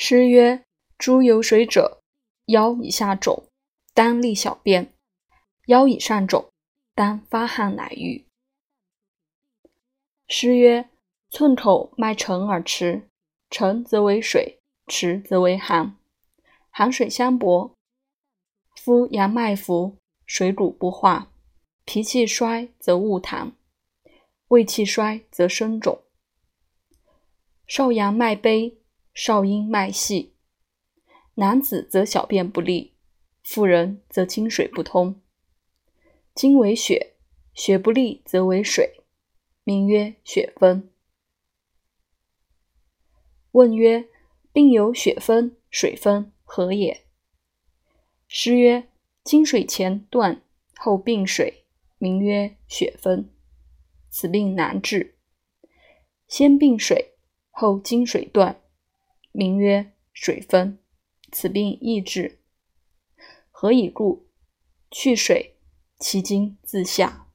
诗曰：“诸有水者，腰以下肿，当利小便；腰以上肿，当发汗乃愈。”诗曰：“寸口脉沉而迟，沉则为水，迟则为寒。寒水相搏，夫阳脉浮，水谷不化，脾气衰则恶痰，胃气衰则生肿。少阳脉悲。”少阴脉细，男子则小便不利，妇人则经水不通。经为血，血不利则为水，名曰血分。问曰：病有血分、水分，何也？诗曰：经水前断，后病水，名曰血分。此病难治，先病水，后经水断。名曰水分，此病易治。何以故？去水，其经自下。